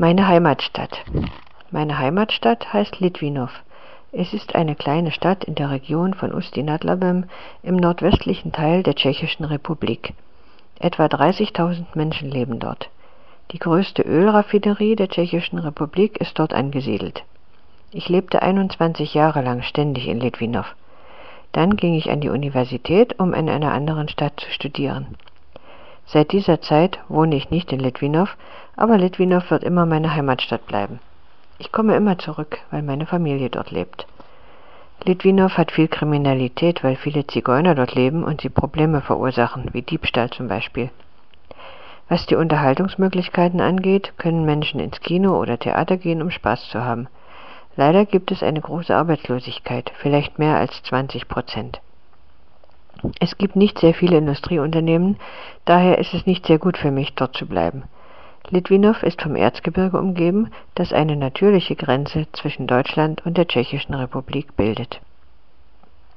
Meine Heimatstadt. Meine Heimatstadt heißt Litwinow. Es ist eine kleine Stadt in der Region von Ústí nad Labem im nordwestlichen Teil der Tschechischen Republik. Etwa 30.000 Menschen leben dort. Die größte Ölraffinerie der Tschechischen Republik ist dort angesiedelt. Ich lebte 21 Jahre lang ständig in Litwinow. Dann ging ich an die Universität, um in einer anderen Stadt zu studieren. Seit dieser Zeit wohne ich nicht in Litwinow, aber Litwinow wird immer meine Heimatstadt bleiben. Ich komme immer zurück, weil meine Familie dort lebt. Litwinow hat viel Kriminalität, weil viele Zigeuner dort leben und sie Probleme verursachen, wie Diebstahl zum Beispiel. Was die Unterhaltungsmöglichkeiten angeht, können Menschen ins Kino oder Theater gehen, um Spaß zu haben. Leider gibt es eine große Arbeitslosigkeit, vielleicht mehr als 20 Prozent. Es gibt nicht sehr viele Industrieunternehmen, daher ist es nicht sehr gut für mich, dort zu bleiben. Litwinow ist vom Erzgebirge umgeben, das eine natürliche Grenze zwischen Deutschland und der Tschechischen Republik bildet